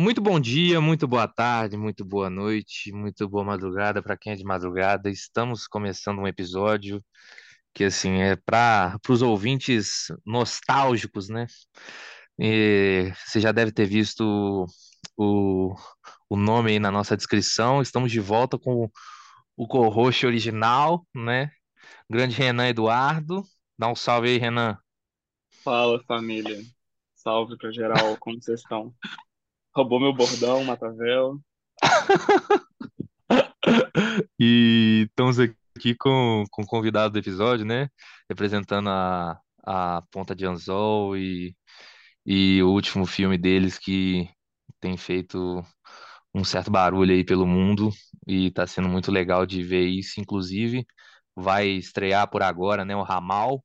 Muito bom dia, muito boa tarde, muito boa noite, muito boa madrugada para quem é de madrugada. Estamos começando um episódio que assim é para os ouvintes nostálgicos, né? E você já deve ter visto o, o nome aí na nossa descrição. Estamos de volta com o co-host original, né? Grande Renan Eduardo. Dá um salve aí, Renan. Fala, família. Salve pra geral, como vocês estão? Roubou meu bordão, Matavel. E estamos aqui com, com o convidado do episódio, né? Representando a, a Ponta de Anzol e, e o último filme deles que tem feito um certo barulho aí pelo mundo e tá sendo muito legal de ver isso. Inclusive, vai estrear por agora, né? O Ramal,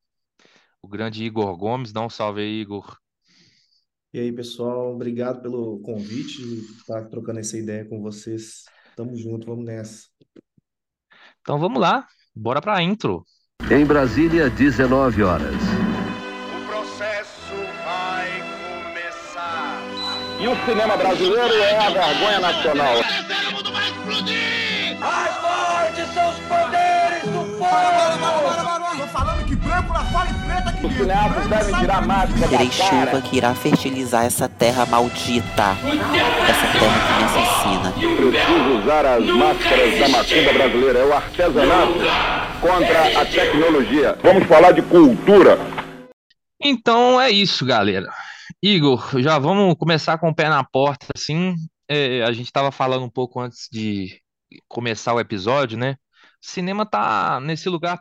o grande Igor Gomes. Dá um salve aí, Igor. E aí, pessoal, obrigado pelo convite, de estar trocando essa ideia com vocês. Tamo junto, vamos nessa. Então vamos lá, bora pra intro. Em Brasília, 19 horas. O processo vai começar. E o cinema brasileiro é a vergonha nacional. Mais fortes são os poderes do fogo! Tô falando que branco lá fora e preta que Os cineastas devem tirar a máscara Terei da cara. chuva que irá fertilizar essa terra maldita. Essa terra que me assassina. Preciso usar as máscaras da macumba brasileira. É o artesanato contra a tecnologia. Vamos falar de cultura. Então é isso, galera. Igor, já vamos começar com o pé na porta, assim. É, a gente estava falando um pouco antes de começar o episódio, né? O cinema tá nesse lugar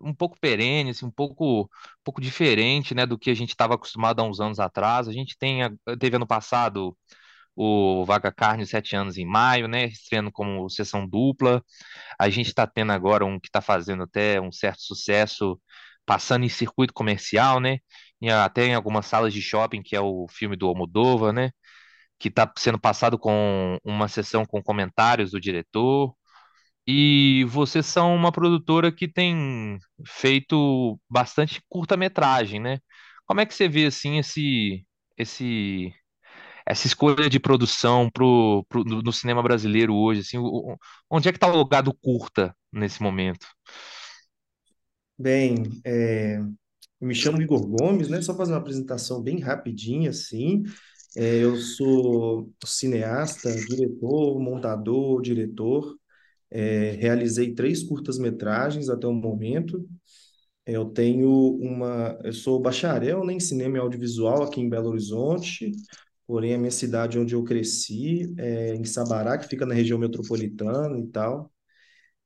um pouco perene, assim, um pouco, um pouco diferente, né, do que a gente estava acostumado há uns anos atrás. A gente tem, teve ano passado o Vaga Carne Sete Anos em Maio, né, estreando como sessão dupla. A gente está tendo agora um que está fazendo até um certo sucesso, passando em circuito comercial, né, e até em algumas salas de shopping, que é o filme do Almodóvar, né, que está sendo passado com uma sessão com comentários do diretor. E vocês são uma produtora que tem feito bastante curta-metragem, né? Como é que você vê assim esse esse essa escolha de produção pro, pro- no cinema brasileiro hoje, assim, onde é que está o lugar do curta nesse momento? Bem, é, eu me chamo Igor Gomes, né? Só fazer uma apresentação bem rapidinha, assim. É, eu sou cineasta, diretor, montador, diretor. É, realizei três curtas-metragens até o momento. Eu tenho uma, eu sou bacharel, né, em cinema e audiovisual aqui em Belo Horizonte, porém a minha cidade onde eu cresci é em Sabará, que fica na região metropolitana e tal.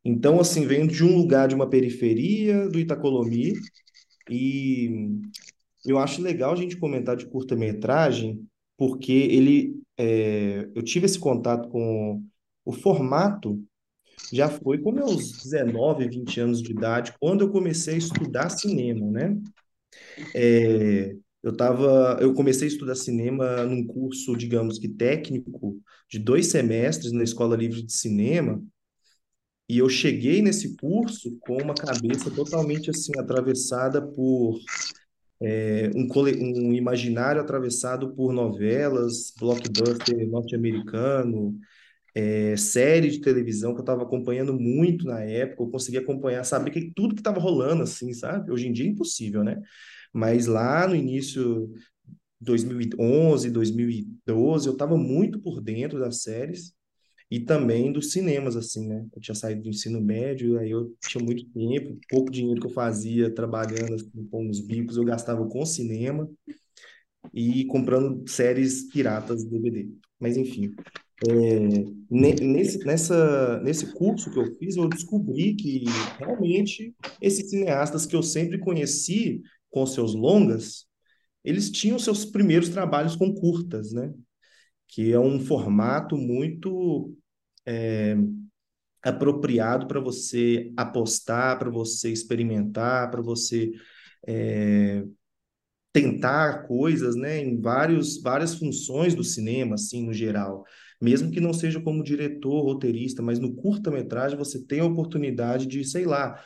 Então, assim, venho de um lugar de uma periferia do Itacolomi e eu acho legal a gente comentar de curta-metragem porque ele, é, eu tive esse contato com o formato já foi com meus 19, 20 anos de idade, quando eu comecei a estudar cinema, né? É, eu tava, eu comecei a estudar cinema num curso, digamos que técnico, de dois semestres na Escola Livre de Cinema, e eu cheguei nesse curso com uma cabeça totalmente assim atravessada por é, um, um imaginário atravessado por novelas, blockbuster norte-americano, é, série de televisão que eu estava acompanhando muito na época, eu conseguia acompanhar, saber que, tudo que estava rolando, assim, sabe? Hoje em dia é impossível, né? Mas lá no início, 2011, 2012, eu estava muito por dentro das séries e também dos cinemas, assim, né? Eu tinha saído do ensino médio, aí eu tinha muito tempo, pouco dinheiro que eu fazia trabalhando, assim, com os bicos, eu gastava com cinema e comprando séries piratas DVD. Mas enfim, nesse, nessa, nesse curso que eu fiz, eu descobri que realmente esses cineastas que eu sempre conheci com seus longas, eles tinham seus primeiros trabalhos com curtas, né? Que é um formato muito é, apropriado para você apostar, para você experimentar, para você é, tentar coisas, né, em vários, várias funções do cinema, assim, no geral. Mesmo que não seja como diretor, roteirista, mas no curta-metragem você tem a oportunidade de, sei lá,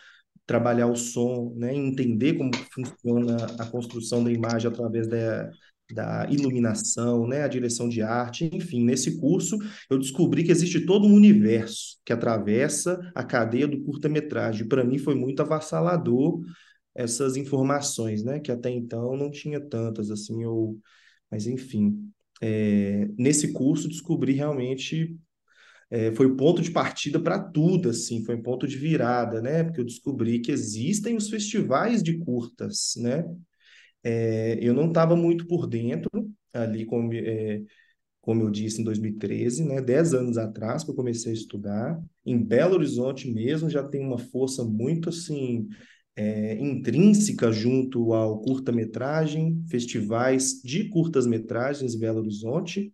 trabalhar o som, né, entender como funciona a construção da imagem através da, da iluminação, né, a direção de arte, enfim, nesse curso eu descobri que existe todo um universo que atravessa a cadeia do curta-metragem. Para mim foi muito avassalador essas informações, né, que até então não tinha tantas assim, eu, mas enfim, é, nesse curso descobri realmente é, foi o ponto de partida para tudo, assim, foi um ponto de virada, né? Porque eu descobri que existem os festivais de curtas, né? É, eu não estava muito por dentro, ali, como, é, como eu disse, em 2013, né? Dez anos atrás que eu comecei a estudar. Em Belo Horizonte mesmo já tem uma força muito, assim, é, intrínseca junto ao curta-metragem, festivais de curtas-metragens em Belo Horizonte,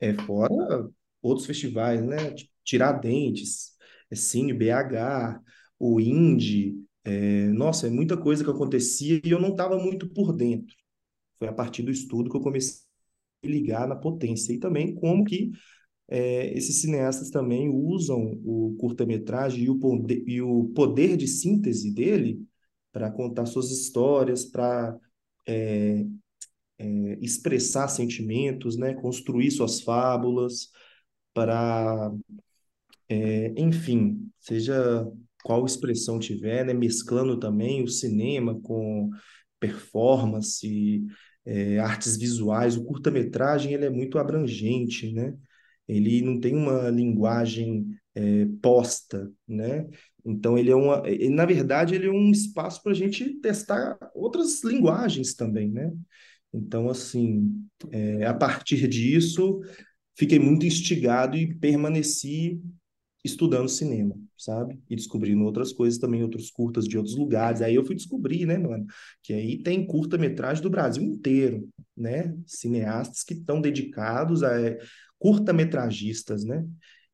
é, fora outros festivais, né? Tiradentes, é, Cine BH, o Indie, é, nossa, é muita coisa que acontecia e eu não estava muito por dentro. Foi a partir do estudo que eu comecei a ligar na potência e também como que é, esses cineastas também usam o curta-metragem e, o poder, e o poder de síntese dele para contar suas histórias, para é, é, expressar sentimentos, né? construir suas fábulas, para, é, enfim, seja qual expressão tiver, né? mesclando também o cinema com performance, é, artes visuais. O curta-metragem ele é muito abrangente, né? Ele não tem uma linguagem é, posta, né? Então ele é uma, na verdade ele é um espaço para a gente testar outras linguagens também, né? Então assim, é, a partir disso fiquei muito instigado e permaneci estudando cinema, sabe? E descobrindo outras coisas também, outros curtas de outros lugares. Aí eu fui descobrir, né, mano, que aí tem curta-metragem do Brasil inteiro, né? Cineastas que estão dedicados a curta-metragistas, né?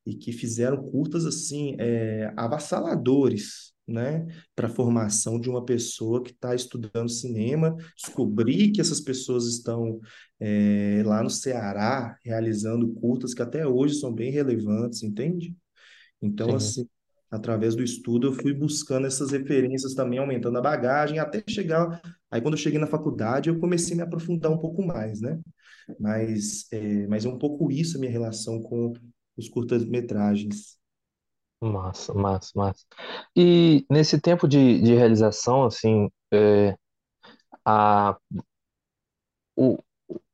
E que fizeram curtas assim, é, avassaladores, né, para a formação de uma pessoa que está estudando cinema, descobrir que essas pessoas estão é, lá no Ceará realizando curtas que até hoje são bem relevantes, entende? Então, Sim. assim, através do estudo, eu fui buscando essas referências também, aumentando a bagagem, até chegar. Aí, quando eu cheguei na faculdade, eu comecei a me aprofundar um pouco mais, né? Mas é, mas é um pouco isso a minha relação com os curtas-metragens. Massa, massa, massa. E nesse tempo de, de realização, assim, é, a, o,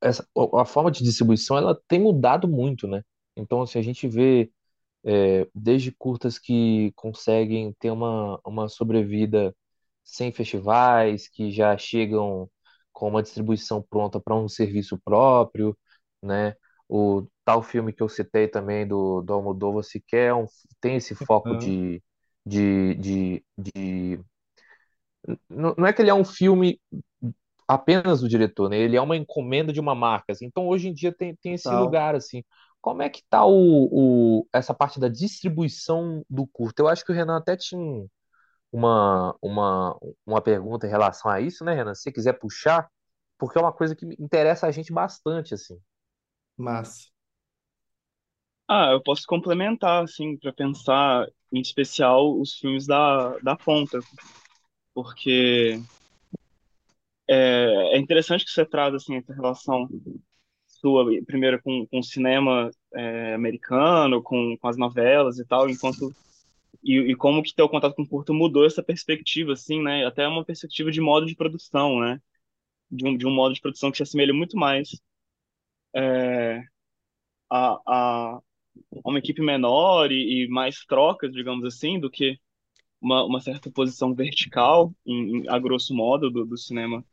essa, a forma de distribuição ela tem mudado muito, né? Então, assim, a gente vê é, desde curtas que conseguem ter uma, uma sobrevida sem festivais, que já chegam com uma distribuição pronta para um serviço próprio, né? O tal filme que eu citei também do, do Almodóvar sequer é um, tem esse foco Uhum. de, de, de, de... Não não é que ele é um filme apenas do diretor, né? Ele é uma encomenda de uma marca, assim. Então, hoje em dia tem, tem esse Tal. lugar, assim. Como é que tá o, o, essa parte da distribuição do curto? Eu acho que o Renan até tinha um- uma, uma, uma pergunta em relação a isso, né, Renan? Se você quiser puxar, porque é uma coisa que interessa a gente bastante, assim. Massa. Ah, eu posso complementar, assim, para pensar, em especial, os filmes da, da ponta, porque é, é interessante que você traz, assim, essa relação sua, primeiro com, com o cinema é, americano, com, com as novelas e tal, enquanto e, e como que teu contato com o curto mudou essa perspectiva, assim, né? Até uma perspectiva de modo de produção, né? De um, de um modo de produção que se assemelha muito mais é, a, a uma equipe menor e, e mais trocas, digamos assim, do que uma, uma certa posição vertical, em, em- a grosso modo, do, do cinema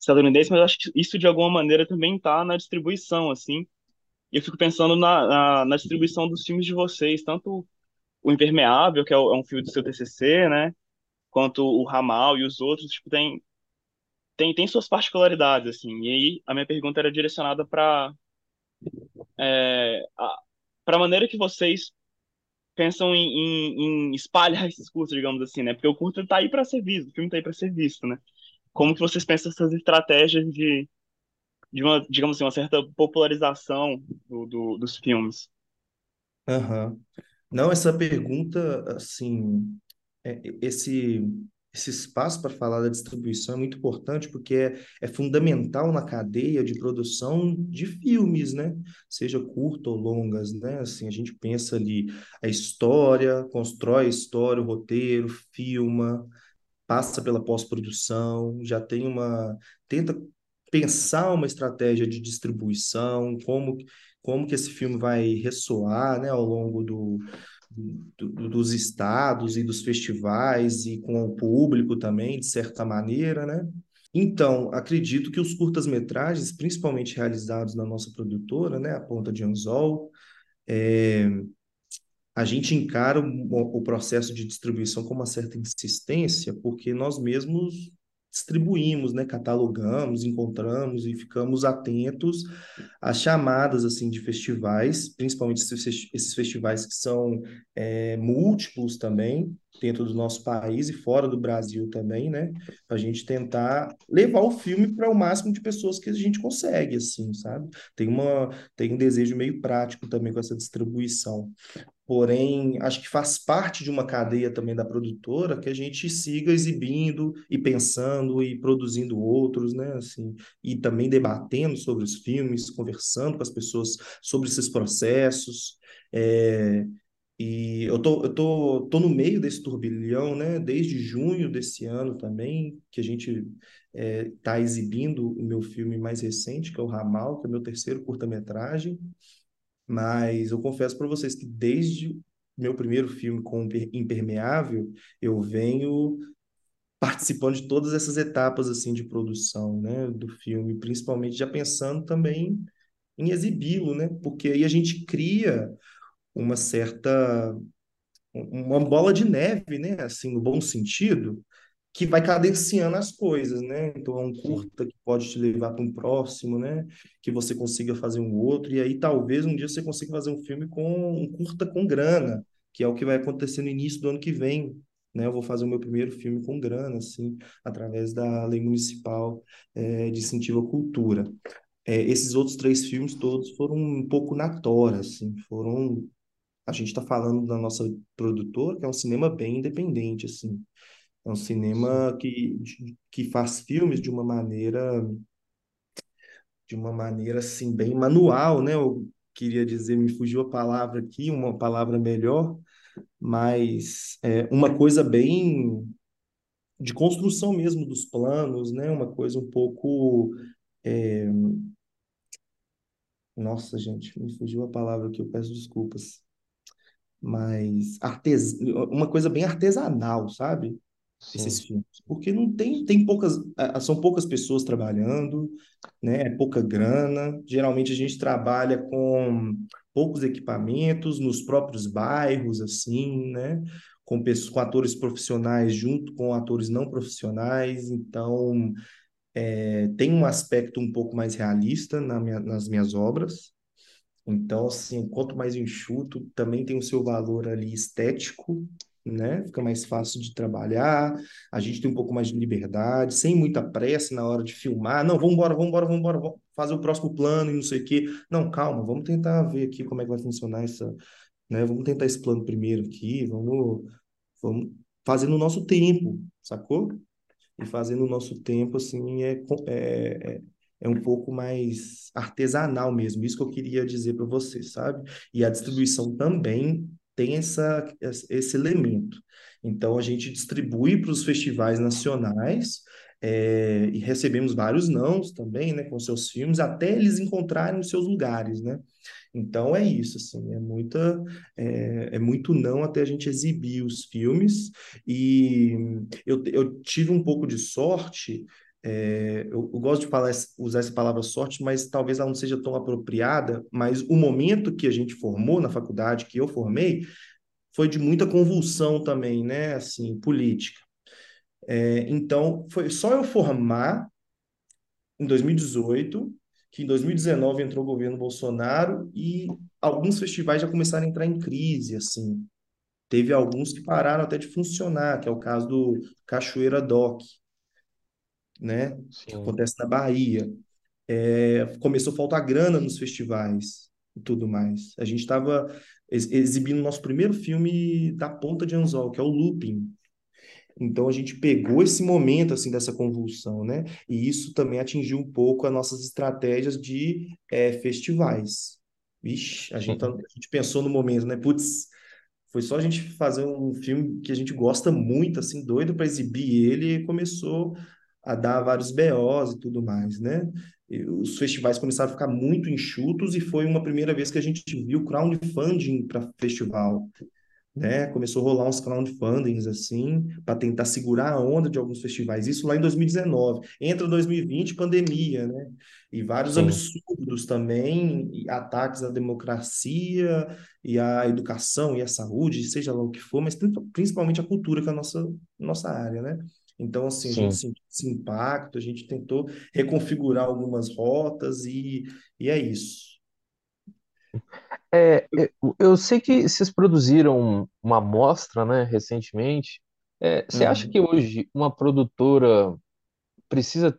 estadunidense, mas acho que isso de alguma maneira também está na distribuição, assim. E eu fico pensando na, na, na distribuição dos filmes de vocês, tanto o Impermeável, que é, o- é um filme do seu TCC, né? Quanto o Ramal e os outros, tipo, tem, tem, tem suas particularidades, assim. E aí a minha pergunta era direcionada para é, a maneira que vocês pensam em, em, em espalhar esses cursos, digamos assim, né? Porque o curso tá aí para ser visto, o filme tá aí para ser visto, né? Como que vocês pensam essas estratégias de, de uma, digamos assim, uma certa popularização do, do- dos filmes? Aham. Não, essa pergunta, assim, é- esse esse espaço para falar da distribuição é muito importante porque é, é fundamental na cadeia de produção de filmes, né? Seja curto ou longas, né? Assim, a gente pensa ali a história, constrói a história, o roteiro, filma, passa pela pós-produção, já tem uma tenta pensar uma estratégia de distribuição, como como que esse filme vai ressoar, né, ao longo do, do, dos estados e dos festivais e com o público também, de certa maneira, né? Então, acredito que os curtas-metragens, principalmente realizados na nossa produtora, né, a Ponta de Anzol, é, a gente encara o, o processo de distribuição com uma certa insistência, porque nós mesmos distribuímos, né, catalogamos, encontramos e ficamos atentos às chamadas assim de festivais, principalmente esses festivais que são é, múltiplos também dentro do nosso país e fora do Brasil também, né, para a gente tentar levar o filme para o máximo de pessoas que a gente consegue, assim, sabe? Tem uma tem um desejo meio prático também com essa distribuição porém acho que faz parte de uma cadeia também da produtora que a gente siga exibindo e pensando e produzindo outros, né, assim, e também debatendo sobre os filmes, conversando com as pessoas sobre esses processos. É, e eu tô, eu tô, tô no meio desse turbilhão, né, desde junho desse ano também, que a gente está é, exibindo o meu filme mais recente, que é o Ramal, que é o meu terceiro curta-metragem. Mas eu confesso para vocês que desde meu primeiro filme com Impermeável, eu venho participando de todas essas etapas assim de produção, né, do filme, principalmente já pensando também em exibi-lo, né? Porque aí a gente cria uma certa uma bola de neve, né, assim, no bom sentido, que vai cadenciando as coisas, né? Então é um curta que pode te levar para um próximo, né? Que você consiga fazer um outro e aí talvez um dia você consiga fazer um filme com um curta com grana, que é o que vai acontecer no início do ano que vem, né? Eu vou fazer o meu primeiro filme com grana, assim, através da lei municipal é, de incentivo à cultura. É, esses outros três filmes todos foram um pouco na tora, assim, foram a gente está falando da nossa produtora, que é um cinema bem independente, assim. É um cinema que, que faz filmes de uma maneira de uma maneira assim bem manual, né? Eu queria dizer, me fugiu a palavra aqui, uma palavra melhor, mas é uma coisa bem de construção mesmo dos planos, né? Uma coisa um pouco é... Nossa, gente, me fugiu a palavra aqui, eu peço desculpas. Mas artes... uma coisa bem artesanal, sabe? Esses filmes, porque não tem, tem poucas, são poucas pessoas trabalhando, né? É pouca grana. Geralmente a gente trabalha com poucos equipamentos nos próprios bairros, assim, né? Com pessoas, com atores profissionais junto com atores não profissionais, então é, tem um aspecto um pouco mais realista na minha, nas minhas obras. Então, assim, quanto mais enxuto, também tem o seu valor ali estético, né? Fica mais fácil de trabalhar, a gente tem um pouco mais de liberdade, sem muita pressa na hora de filmar. Não, vamos embora, vamos embora, vamos embora, vamos fazer o próximo plano e não sei o quê. Não, calma, vamos tentar ver aqui como é que vai funcionar essa, né? Vamos tentar esse plano primeiro aqui, vamos, vamos fazer no nosso tempo, sacou? E fazer no nosso tempo, assim, é, é, é é um pouco mais artesanal mesmo, isso que eu queria dizer para você, sabe? E a distribuição também tem essa, esse elemento. Então, a gente distribui para os festivais nacionais é, e recebemos vários nãos também, né, com seus filmes, até eles encontrarem os seus lugares, né? Então é isso, assim, é muita, é, é, muito não até a gente exibir os filmes. E eu, eu tive um pouco de sorte é, eu, eu, gosto de falar, usar essa palavra sorte, mas talvez ela não seja tão apropriada. Mas o momento que a gente formou na faculdade, que eu formei, foi de muita convulsão também, né? Assim, política. É, então, foi só eu formar em 2018, que em 2019 entrou o governo Bolsonaro e alguns festivais já começaram a entrar em crise, assim. Teve alguns que pararam até de funcionar, que é o caso do Cachoeira Doc, né? Que Sim. acontece na Bahia. É, começou a faltar grana nos festivais e tudo mais. A gente estava ex exibindo nosso primeiro filme da ponta de anzol, que é o Looping. Então a gente pegou esse momento assim dessa convulsão, né? E isso também atingiu um pouco as nossas estratégias de é, festivais. Vixe, a gente, tá, a gente pensou no momento, né? Putz, foi só a gente fazer um filme que a gente gosta muito, assim, doido para exibir ele, e começou a dar vários BOs e tudo mais, né? E os festivais começaram a ficar muito enxutos e foi uma primeira vez que a gente viu crowdfunding para festival né? Começou a rolar uns crowdfundings assim, para tentar segurar a onda de alguns festivais. Isso lá em 2019. Entra 2020, pandemia, né? E vários Sim. absurdos também, e ataques à democracia e à educação e à saúde, seja lá o que for, mas principalmente a cultura, que é a nossa, nossa área, né? Então, assim, a gente sentiu esse impacto, a gente tentou reconfigurar algumas rotas e, e é isso. É, é, eu sei que vocês produziram uma amostra, né, recentemente. É, você acha Uhum. que hoje uma produtora precisa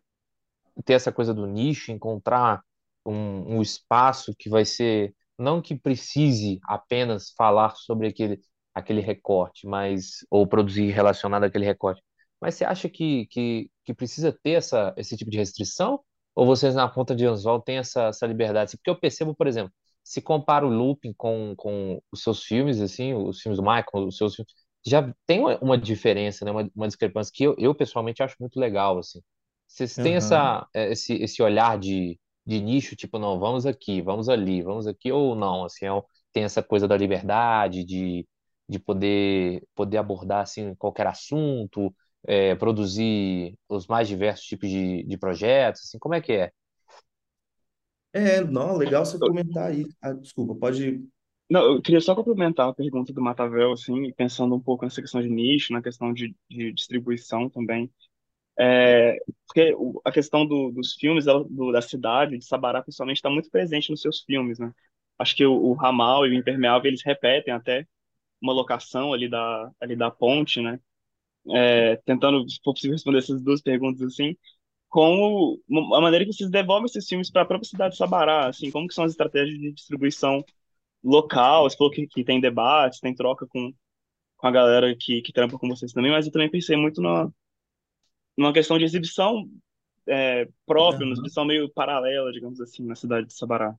ter essa coisa do nicho, encontrar um, um espaço que vai ser, não que precise apenas falar sobre aquele, aquele recorte, mas, ou produzir relacionado àquele recorte, mas você acha que, que, que precisa ter essa, esse tipo de restrição? Ou vocês na ponta de anzol têm essa, essa liberdade? Porque eu percebo, por exemplo, se compara o Looping com, com os seus filmes, assim, os filmes do Michael, os seus filmes, já tem uma, uma diferença, né? Uma, uma discrepância que eu, eu pessoalmente acho muito legal, assim. Vocês têm Aham. essa, eh, esse, esse olhar de, de nicho, tipo, não, vamos aqui, vamos ali, vamos aqui, ou não, assim, é tem essa coisa da liberdade, de, de poder, poder abordar, assim, qualquer assunto, eh, produzir os mais diversos tipos de, de projetos, assim, como é que é? É, não, legal você comentar aí. Ah, desculpa, pode. Não, eu queria só complementar a pergunta do Matavel, assim, pensando um pouco nessa questão de nicho, na questão de, de distribuição também. É, porque a questão do- dos filmes, ela- do- da cidade, de Sabará, principalmente, está muito presente nos seus filmes, né? Acho que o, o Ramal e o Impermeável, eles repetem até uma locação ali da, ali da ponte, né? É, tentando, se for possível, responder essas duas perguntas, assim, como a maneira que vocês devolvem esses filmes para a própria cidade de Sabará, assim, como que são as estratégias de distribuição local, você falou que, que tem debates, tem troca com, com a galera que, que trampa com vocês também, mas eu também pensei muito na, numa questão de exibição é, própria, uma Aham. exibição meio paralela, digamos assim, na cidade de Sabará.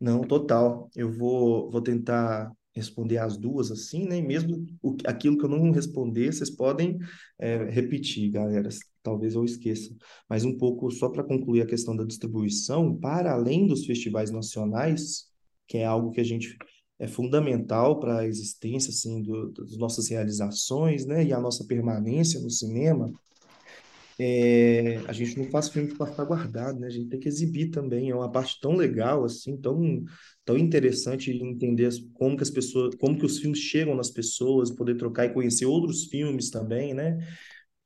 Não, total. Eu vou, vou tentar responder as duas assim, né? E mesmo o, aquilo que eu não responder, vocês podem é, repetir, galera. Talvez eu esqueça. Mas um pouco só para concluir a questão da distribuição, para além dos festivais nacionais, que é algo que a gente é fundamental para a existência assim do, das nossas realizações, né? E a nossa permanência no cinema. É, a gente não faz filme para ficar guardado, né? A gente tem que exibir também. É uma parte tão legal, assim, tão, tão interessante de entender como que as pessoas, como que os filmes chegam nas pessoas, poder trocar e conhecer outros filmes também, né?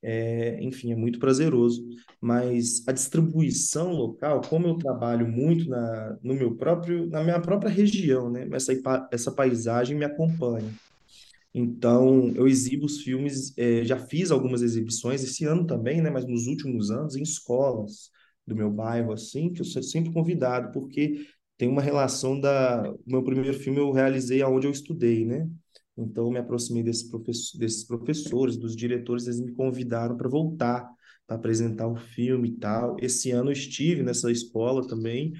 É, enfim, é muito prazeroso. Mas a distribuição local, como eu trabalho muito na, no meu próprio, na minha própria região, né? Essa, essa paisagem me acompanha. Então, eu exibo os filmes, eh, já fiz algumas exibições esse ano também, né? Mas nos últimos anos, em escolas do meu bairro, assim, que eu sou sempre convidado, porque tem uma relação da... O meu primeiro filme eu realizei aonde eu estudei, né? Então, eu me aproximei desse professor, desses professores, dos diretores, eles me convidaram para voltar, para apresentar o filme e tal. Esse ano eu estive nessa escola também,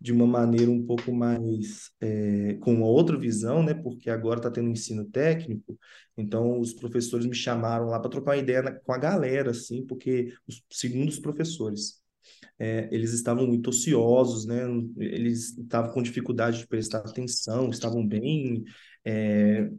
de uma maneira um pouco mais é, com uma outra visão, né? Porque agora está tendo ensino técnico, então os professores me chamaram lá para trocar uma ideia na- com a galera, assim, porque os, segundo os professores, é, eles estavam muito ociosos, né? Eles estavam com dificuldade de prestar atenção, estavam bem é,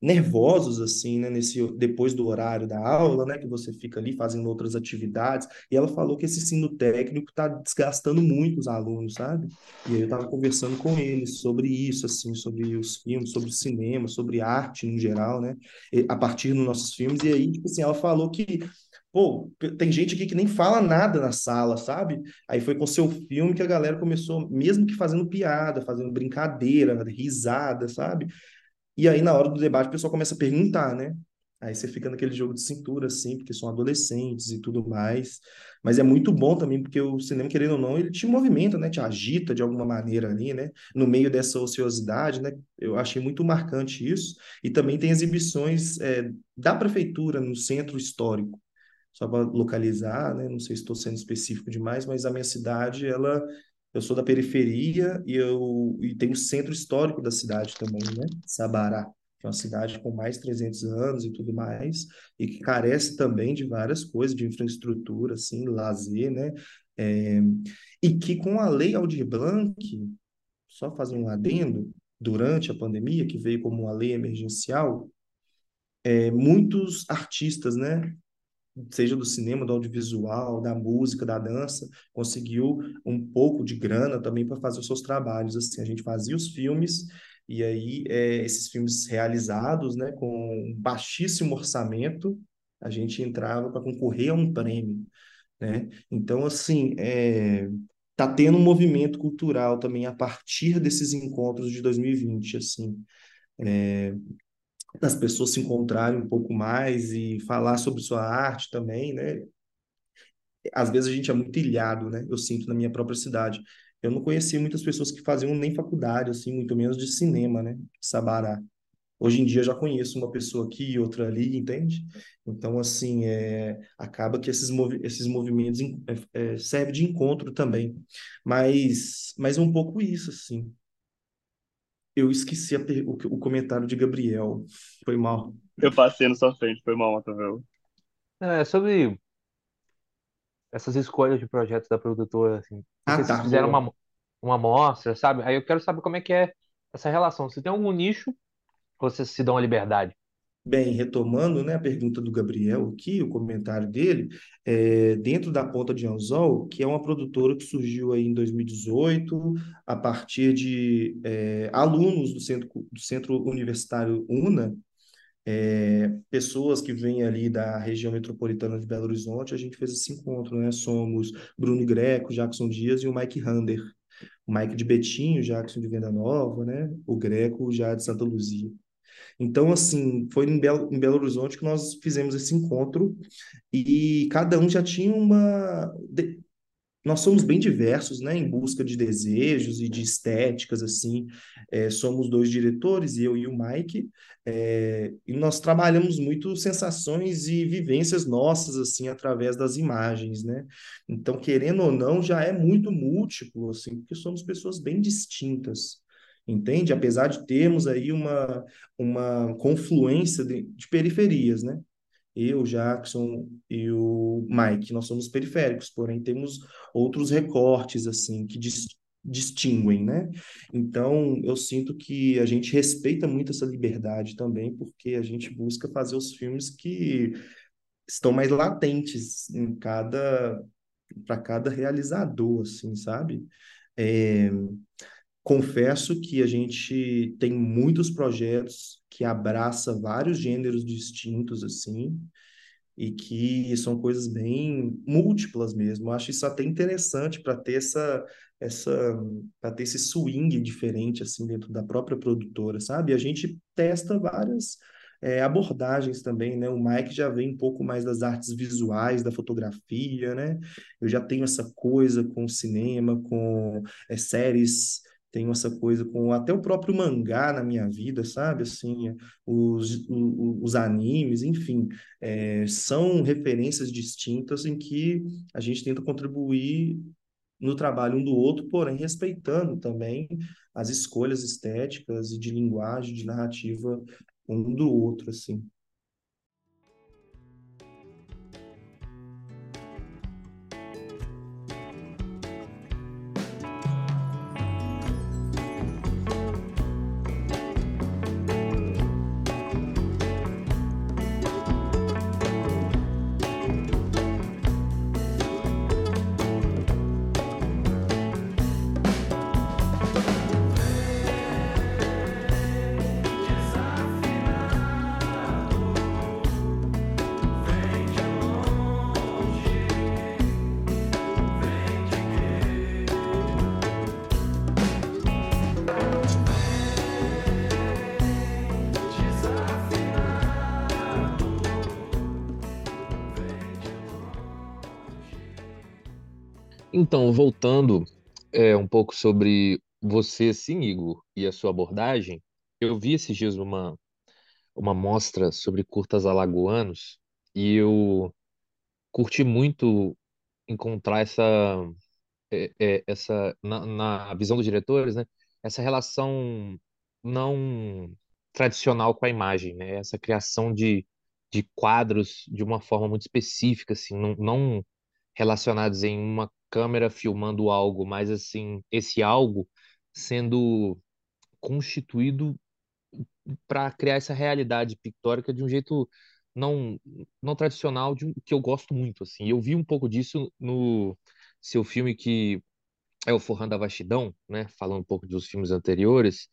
nervosos assim, né, nesse depois do horário da aula, né, que você fica ali fazendo outras atividades. E ela falou que esse ensino técnico está desgastando muito os alunos, sabe? E aí eu estava conversando com eles sobre isso, assim, sobre os filmes, sobre cinema, sobre arte no geral, né, a partir dos nossos filmes. E aí, tipo assim, ela falou que Pô, tem gente aqui que nem fala nada na sala, sabe? Aí foi com seu filme que a galera começou, mesmo que fazendo piada, fazendo brincadeira, risada, sabe? E aí, na hora do debate, o pessoal começa a perguntar, né? Aí você fica naquele jogo de cintura, assim, porque são adolescentes e tudo mais. Mas é muito bom também, porque o cinema, querendo ou não, ele te movimenta, né? Te agita de alguma maneira ali, né? No meio dessa ociosidade, né? Eu achei muito marcante isso. E também tem exibições é, da prefeitura no centro histórico. Só para localizar, né? Não sei se estou sendo específico demais, mas a minha cidade, ela... Eu sou da periferia e eu e tem o centro histórico da cidade também, né? Sabará que é uma cidade com mais de 300 anos e tudo mais, e que carece também de várias coisas, de infraestrutura, assim, lazer, né? É, e que com a Lei Aldir Blanc, só fazer um adendo, durante a pandemia, que veio como uma lei emergencial, é, muitos artistas, né, seja do cinema, do audiovisual, da música, da dança, conseguiu um pouco de grana também para fazer os seus trabalhos. Assim, a gente fazia os filmes e aí, é, esses filmes realizados, né, com baixíssimo orçamento, a gente entrava para concorrer a um prêmio, né? Então, assim, é, tá tendo um movimento cultural também a partir desses encontros de 2020, assim, é, das pessoas se encontrarem um pouco mais e falar sobre sua arte também, né? Às vezes a gente é muito ilhado, né? Eu sinto na minha própria cidade. Eu não conhecia muitas pessoas que faziam nem faculdade, assim, muito menos de cinema, né? Sabará. Hoje em dia eu já conheço uma pessoa aqui e outra ali, entende? Então, assim, é, acaba que esses, movi esses movimentos é, é, servem de encontro também. Mas, mas um pouco isso, assim. Eu esqueci o, o, comentário de Gabriel. Foi mal. Eu passei na sua frente, foi mal, Matavel. É, sobre essas escolhas de projetos da produtora, assim. Ah, Vocês tá, fizeram boa. uma, uma amostra, sabe? Aí eu quero saber como é que é essa relação. Se tem algum nicho, vocês se dão a liberdade. Bem, retomando, né, a pergunta do Gabriel aqui, o comentário dele, é, dentro da Ponta de Anzol, que é uma produtora que surgiu aí em 2018, a partir de é, alunos do Centro, do Centro Universitário UNA, é, pessoas que vêm ali da região metropolitana de Belo Horizonte, a gente fez esse encontro, né? Somos Bruno Greco, Jackson Dias e o Mike Rander. O Mike de Betinho, Jackson de Venda Nova, né? O Greco já de Santa Luzia. Então, assim, foi em Belo, em Belo Horizonte que nós fizemos esse encontro e cada um já tinha uma nós somos bem diversos, né, em busca de desejos e de estéticas, assim. É, somos dois diretores, eu e o Mike, é, e nós trabalhamos muito sensações e vivências nossas, assim, através das imagens, né? Então, querendo ou não, já é muito múltiplo, assim, porque somos pessoas bem distintas entende? Apesar de termos aí uma, uma confluência de, de periferias, né? eu, Jackson e o Mike, nós somos periféricos, porém temos outros recortes assim que dis distinguem, né? Então, eu sinto que a gente respeita muito essa liberdade também, porque a gente busca fazer os filmes que estão mais latentes em cada para cada realizador, assim, sabe? É, confesso que a gente tem muitos projetos que abraça vários gêneros distintos assim e que são coisas bem múltiplas mesmo. Acho isso até interessante para ter essa essa para ter esse swing diferente assim dentro da própria produtora, sabe? A gente testa várias é, abordagens também, né? O Mike já vem um pouco mais das artes visuais, da fotografia, né? Eu já tenho essa coisa com cinema, com é, séries tenho essa coisa com até o próprio mangá na minha vida, sabe? Assim, os, os, os animes, enfim, é, são referências distintas em que a gente tenta contribuir no trabalho um do outro, porém respeitando também as escolhas estéticas e de linguagem, de narrativa um do outro, assim. Então, voltando é, um pouco sobre você, assim, Igor, e a sua abordagem, eu vi esses dias uma, uma mostra sobre curtas alagoanos e eu curti muito encontrar essa, é, é, essa na, na visão dos diretores, né? Essa relação não tradicional com a imagem, né? Essa criação de, de quadros de uma forma muito específica, assim, não, não relacionados em uma câmera filmando algo, mas assim, esse algo sendo constituído para criar essa realidade pictórica de um jeito não não tradicional, de que eu gosto muito, assim. Eu vi um pouco disso no seu filme que é o Forrando da Vastidão, né? Falando um pouco dos filmes anteriores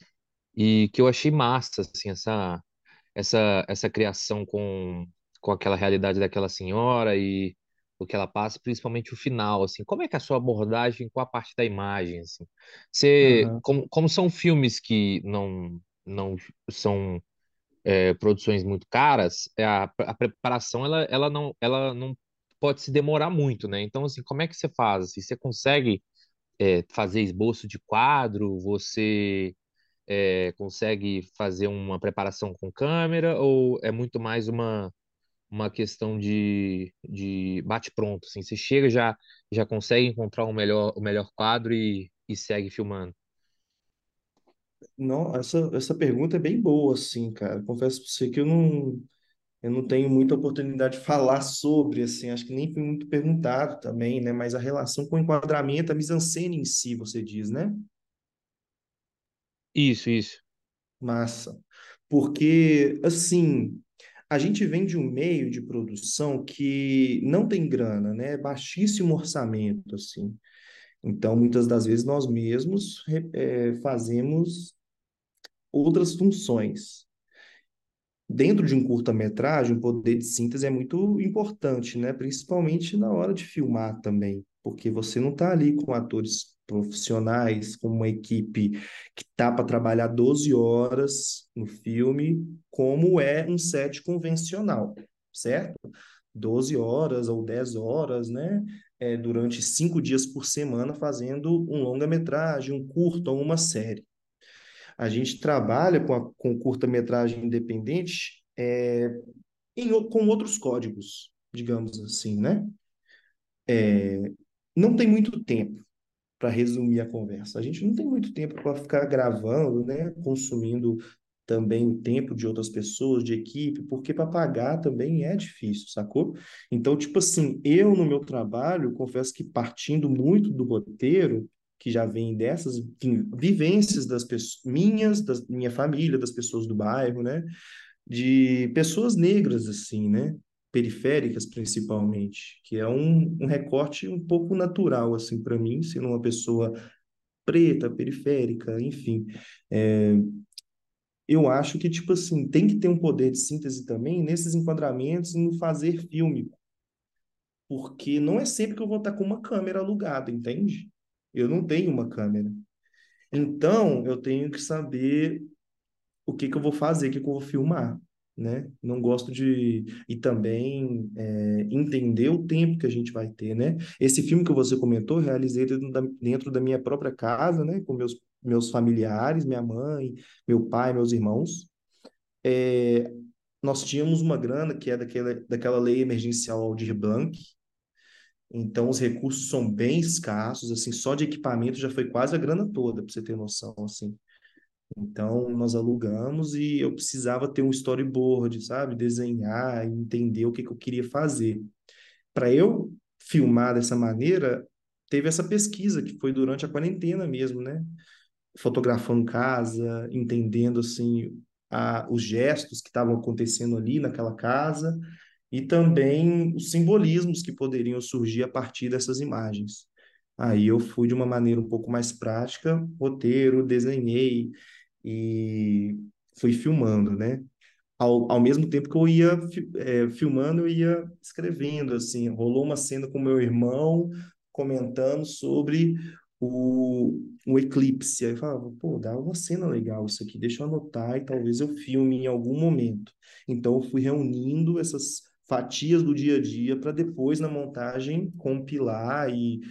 e que eu achei massa, assim, essa essa essa criação com com aquela realidade daquela senhora e o que ela passa, principalmente o final, assim. Como é que é a sua abordagem com a parte da imagem, assim? Você, Aham. como, como são filmes que não não são é, produções muito caras, é, a, a preparação ela, ela não ela não pode se demorar muito, né? Então, assim, como é que você faz? Assim, você consegue é, fazer esboço de quadro? Você é, consegue fazer uma preparação com câmera ou é muito mais uma, uma questão de, de bate-pronto? Assim, você chega já já consegue encontrar o melhor o melhor quadro e, e segue filmando? Não, essa, essa pergunta é bem boa, assim, cara. Confesso pra você que eu não, eu não tenho muita oportunidade de falar sobre, assim, acho que nem fui muito perguntado também, né? Mas a relação com o enquadramento, a mise-en-scène em si, você diz, né? Isso, isso. Massa. Porque, assim, a gente vem de um meio de produção que não tem grana, né? É baixíssimo orçamento, assim. Então, muitas das vezes, nós mesmos eh, fazemos outras funções. Dentro de um curta-metragem, o poder de síntese é muito importante, né? Principalmente na hora de filmar também, porque você não está ali com atores profissionais, com uma equipe que tá para trabalhar 12 horas no filme, como é um set convencional, certo? 12 horas ou 10 horas, né? É, durante cinco dias por semana fazendo um longa-metragem, um curta ou uma série. A gente trabalha com, a, com curta-metragem independente é, em, com outros códigos, digamos assim, né? Não tem muito tempo para resumir a conversa. A gente não tem muito tempo para ficar gravando, né? Consumindo também o tempo de outras pessoas, de equipe, porque para pagar também é difícil, sacou? Então, tipo assim, eu no meu trabalho, confesso que partindo muito do roteiro, que já vem dessas vi- vivências das pessoas minhas, da minha família, das pessoas do bairro, né? de pessoas negras, assim, né? Periféricas, principalmente, que é um, um recorte um pouco natural, assim, para mim, sendo uma pessoa preta, periférica, enfim. É, eu acho que, tipo assim, tem que ter um poder de síntese também nesses enquadramentos no fazer filme, porque não é sempre que eu vou estar com uma câmera alugada, entende? Eu não tenho uma câmera. Então, eu tenho que saber o que que eu vou fazer, o que que eu vou filmar, né? Não gosto de... E também é, entender o tempo que a gente vai ter, né? Esse filme que você comentou, realizei dentro da, dentro da minha própria casa, né? Com meus, meus familiares, minha mãe, meu pai, meus irmãos. É, nós tínhamos uma grana que é daquela, daquela lei emergencial Aldir Blanc, então os recursos são bem escassos, assim, só de equipamento já foi quase a grana toda, para você ter noção, assim. Então, nós alugamos e eu precisava ter um storyboard, sabe? Desenhar entender o que que eu queria fazer. Para eu filmar dessa maneira, teve essa pesquisa que foi durante a quarentena mesmo, né? Fotografando casa, entendendo assim a, os gestos que estavam acontecendo ali naquela casa e também os simbolismos que poderiam surgir a partir dessas imagens. Aí eu fui de uma maneira um pouco mais prática, roteiro, desenhei, e fui filmando, né? Ao, ao mesmo tempo que eu ia eh, filmando, eu ia escrevendo, assim, rolou uma cena com meu irmão comentando sobre o, o eclipse, aí eu falava, pô, dá uma cena legal isso aqui, deixa eu anotar e talvez eu filme em algum momento. Então eu fui reunindo essas fatias do dia a dia para depois na montagem compilar e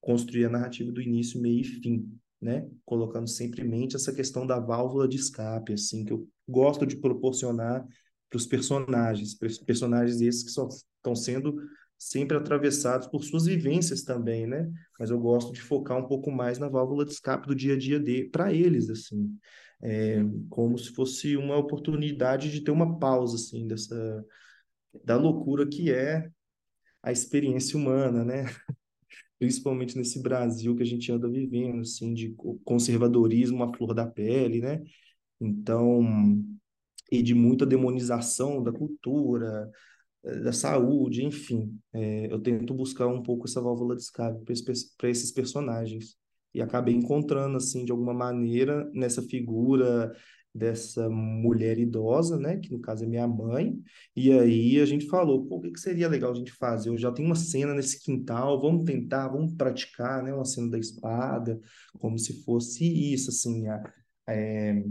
construir a narrativa do início, meio e fim, né? Colocando sempre em mente essa questão da válvula de escape, assim, que eu gosto de proporcionar para os personagens, personagens esses que só estão sendo sempre atravessados por suas vivências também, né? Mas eu gosto de focar um pouco mais na válvula de escape do dia a dia de para eles, assim, é, como se fosse uma oportunidade de ter uma pausa, assim, dessa da loucura que é a experiência humana, né? Principalmente nesse Brasil que a gente anda vivendo, assim, de conservadorismo à flor da pele, né? Então, e de muita demonização da cultura, eh, da saúde, enfim. É, eu tento buscar um pouco essa válvula de escape para esses personagens. E acabei encontrando, assim, de alguma maneira, nessa figura dessa mulher idosa, né, que no caso é minha mãe, e aí a gente falou, pô, o que que seria legal a gente fazer? Eu já tenho uma cena nesse quintal, vamos tentar, vamos praticar, né, uma cena da espada, como se fosse isso, assim, a, é,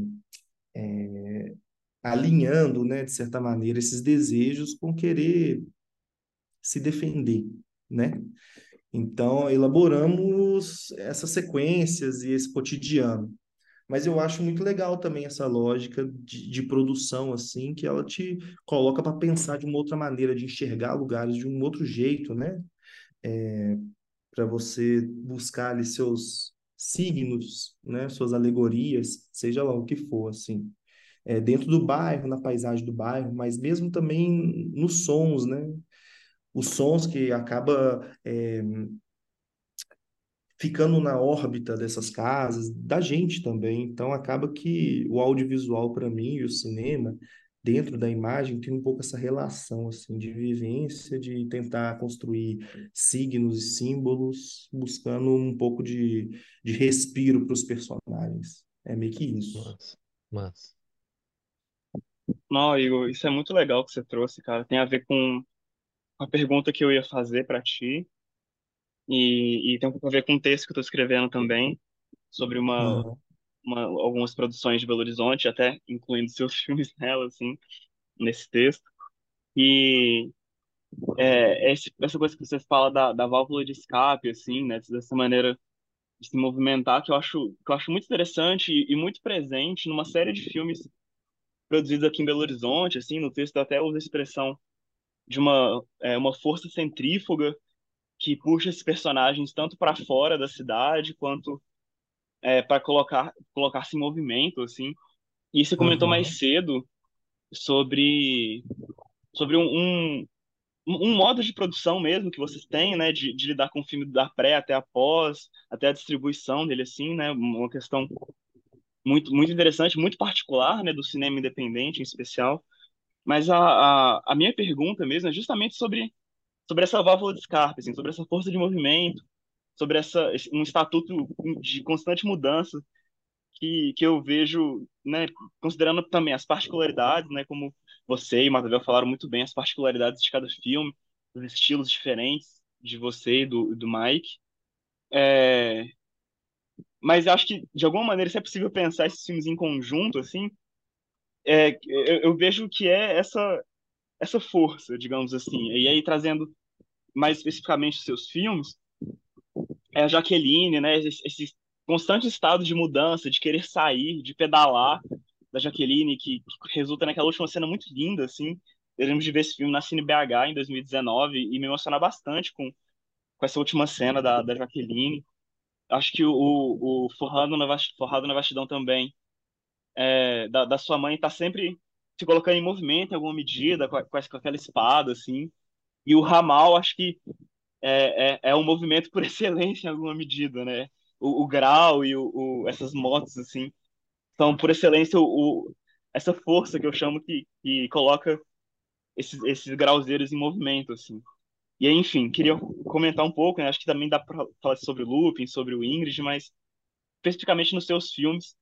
é, alinhando, né, de certa maneira, esses desejos com querer se defender, né? Então, elaboramos essas sequências e esse cotidiano. Mas eu acho muito legal também essa lógica de, de produção, assim, que ela te coloca para pensar de uma outra maneira, de enxergar lugares de um outro jeito, né? É, para você buscar ali seus signos, né? Suas alegorias, seja lá o que for, assim é, dentro do bairro, na paisagem do bairro, mas mesmo também nos sons, né? Os sons que acaba é, ficando na órbita dessas casas, da gente também. Então acaba que o audiovisual para mim e o cinema dentro da imagem tem um pouco essa relação assim de vivência, de tentar construir signos e símbolos, buscando um pouco de, de respiro para os personagens. É meio que isso. Mas, mas Não, Igor, isso é muito legal que você trouxe, cara. Tem a ver com a pergunta que eu ia fazer para ti e, e tem um pouco a ver com o texto que eu tô escrevendo também sobre uma, Uhum. uma algumas produções de Belo Horizonte, até incluindo seus filmes nela, assim, nesse texto. E é, esse, essa coisa que você fala da, da válvula de escape, assim, né, dessa maneira de se movimentar, que eu acho, que eu acho muito interessante e, e muito presente numa série de filmes produzidos aqui em Belo Horizonte, assim, no texto até usa a expressão de uma, é, uma força centrífuga que puxa esses personagens tanto para fora da cidade quanto é, para colocar colocar-se em movimento, assim. E você comentou Uhum. mais cedo sobre sobre um, um, um modo de produção mesmo que vocês têm, né, de, de lidar com o filme da pré até a pós, até a distribuição dele, assim, né, uma questão muito muito interessante, muito particular, né, do cinema independente em especial. Mas a, a, a minha pergunta mesmo é justamente sobre, sobre essa válvula de escape, assim, sobre essa força de movimento, sobre essa, um estatuto de constante mudança que, que eu vejo, né, considerando também as particularidades, né, como você e Matavel falaram muito bem, as particularidades de cada filme, os estilos diferentes de você e do, do Mike. É, mas acho que, de alguma maneira, se é possível pensar esses filmes em conjunto, assim, é, eu, eu vejo que é essa, essa força, digamos assim. E aí, trazendo mais especificamente seus filmes, é a Jaqueline, né? Esse, esse constante estado de mudança, de querer sair, de pedalar da Jaqueline, que, que resulta naquela última cena muito linda, assim. Eu lembro de ver esse filme na Cine BH em 2019 e me emocionar bastante com, com essa última cena da, da Jaqueline. Acho que o, o Forrado na, Forrado na Vastidão também, é, da, da sua mãe, tá sempre se colocando em movimento em alguma medida, com, a- com aquela espada, assim. E o Ramal, acho que é, é, é um movimento por excelência em alguma medida, né? O, o Grau e o, o- essas motos, assim, são por excelência o, essa força que eu chamo que, que coloca esses, esses grauzeiros em movimento, assim. E aí, enfim, queria comentar um pouco, né? Acho que também dá para falar sobre o Lupin, sobre o Ingrid, mas especificamente nos seus filmes,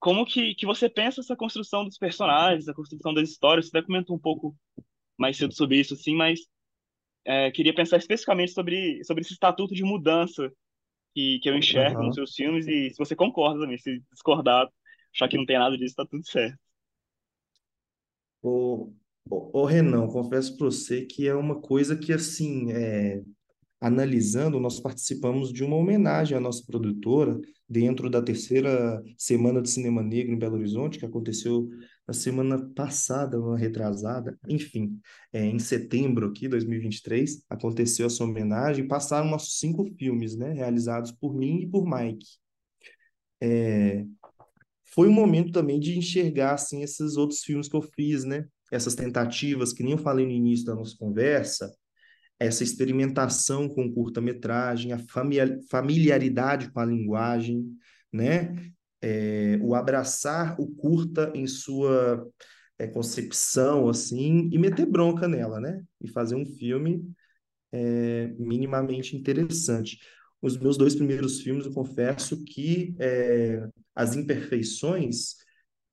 como que, que você pensa essa construção dos personagens, a construção das histórias? Você até comentou um pouco mais cedo sobre isso, assim, mas é, queria pensar especificamente sobre, sobre esse estatuto de mudança que, que eu enxergo nos Aham. seus filmes e se você concorda também, se discordar, achar que não tem nada disso, tá tudo certo. Ô, ô, ô, Renan, confesso para você que é uma coisa que, assim, é, analisando, nós participamos de uma homenagem à nossa produtora dentro da terceira Semana de Cinema Negro em Belo Horizonte, que aconteceu na semana passada, uma retrasada, enfim, é, em setembro aqui, 2023, aconteceu essa homenagem, passaram nossos cinco filmes, né, realizados por mim e por Mike. É, foi um momento também de enxergar, assim, esses outros filmes que eu fiz, né, essas tentativas, que nem eu falei no início da nossa conversa, essa experimentação com curta-metragem, a familiaridade com a linguagem, né? É, o abraçar o curta em sua é, concepção, assim, e meter bronca nela, né? E fazer um filme é, minimamente interessante. Os meus dois primeiros filmes, eu confesso que é, as imperfeições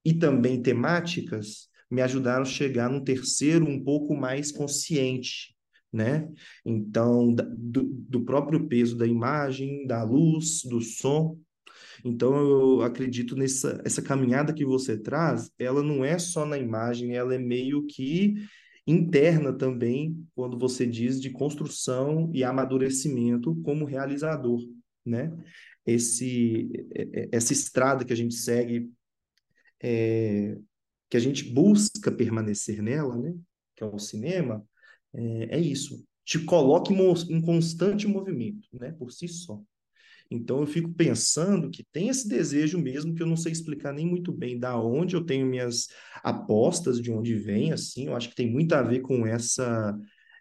e também temáticas me ajudaram a chegar num terceiro um pouco mais consciente, né? Então, do, do próprio peso da imagem, da luz, do som. Então, eu acredito nessa essa caminhada que você traz, ela não é só na imagem, ela é meio que interna também, quando você diz de construção e amadurecimento como realizador, né? Esse, essa estrada que a gente segue, é, que a gente busca permanecer nela, né? Que é o cinema, é, é isso. Te coloca em, em constante movimento, né? Por si só. Então eu fico pensando que tem esse desejo mesmo que eu não sei explicar nem muito bem da onde eu tenho minhas apostas, de onde vem, assim, eu acho que tem muito a ver com essa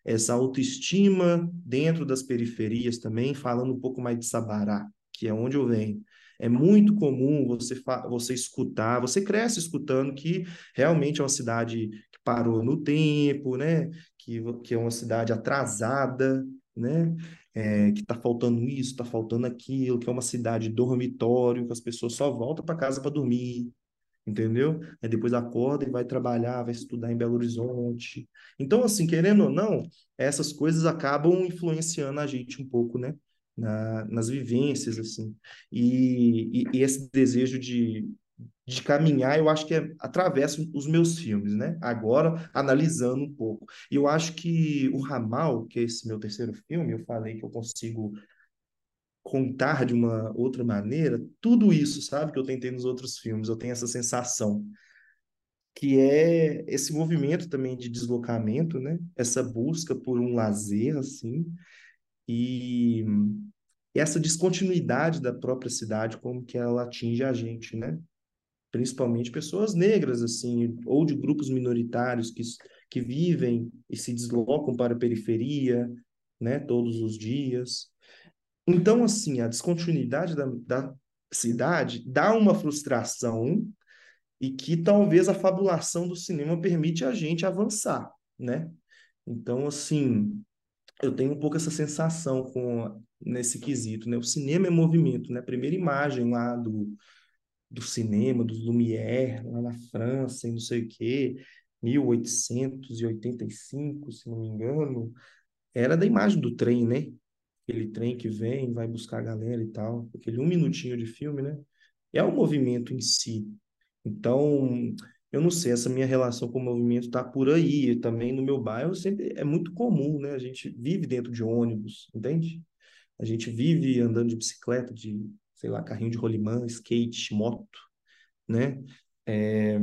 essa autoestima dentro das periferias também, falando um pouco mais de Sabará, que é onde eu venho. É muito comum você, você escutar, você cresce escutando que realmente é uma cidade que parou no tempo, né? Que, que é uma cidade atrasada, né? É, que está faltando isso, está faltando aquilo, que é uma cidade dormitório, que as pessoas só voltam para casa para dormir, entendeu? Aí depois acorda e vai trabalhar, vai estudar em Belo Horizonte. Então, assim, querendo ou não, essas coisas acabam influenciando a gente um pouco, né? Na, nas vivências, assim. E, e, e esse desejo de, de caminhar, eu acho que é, atravessa os meus filmes, né? Agora, analisando um pouco. E eu acho que o Ramal, que é esse meu terceiro filme, eu falei que eu consigo contar de uma outra maneira, tudo isso, sabe, que eu tentei nos outros filmes, eu tenho essa sensação que é esse movimento também de deslocamento, né? Essa busca por um lazer, assim, e essa descontinuidade da própria cidade, como que ela atinge a gente, né? Principalmente pessoas negras, assim, ou de grupos minoritários que, que vivem e se deslocam para a periferia, né, todos os dias. Então, assim, a descontinuidade da, da cidade dá uma frustração e que talvez a fabulação do cinema permite a gente avançar, né? Então, assim, eu tenho um pouco essa sensação com nesse quesito, né? O cinema é movimento, né? A primeira imagem lá do do cinema, dos Lumière, lá na França, e não sei o quê, 1885, se não me engano, era da imagem do trem, né? Aquele trem que vem, vai buscar a galera e tal, aquele um minutinho de filme, né? É o movimento em si. Então, eu não sei, essa minha relação com o movimento tá por aí. Também no meu bairro sempre é muito comum, né? A gente vive dentro de ônibus, entende? A gente vive andando de bicicleta, de sei lá, carrinho de rolimã, skate, moto, né? É...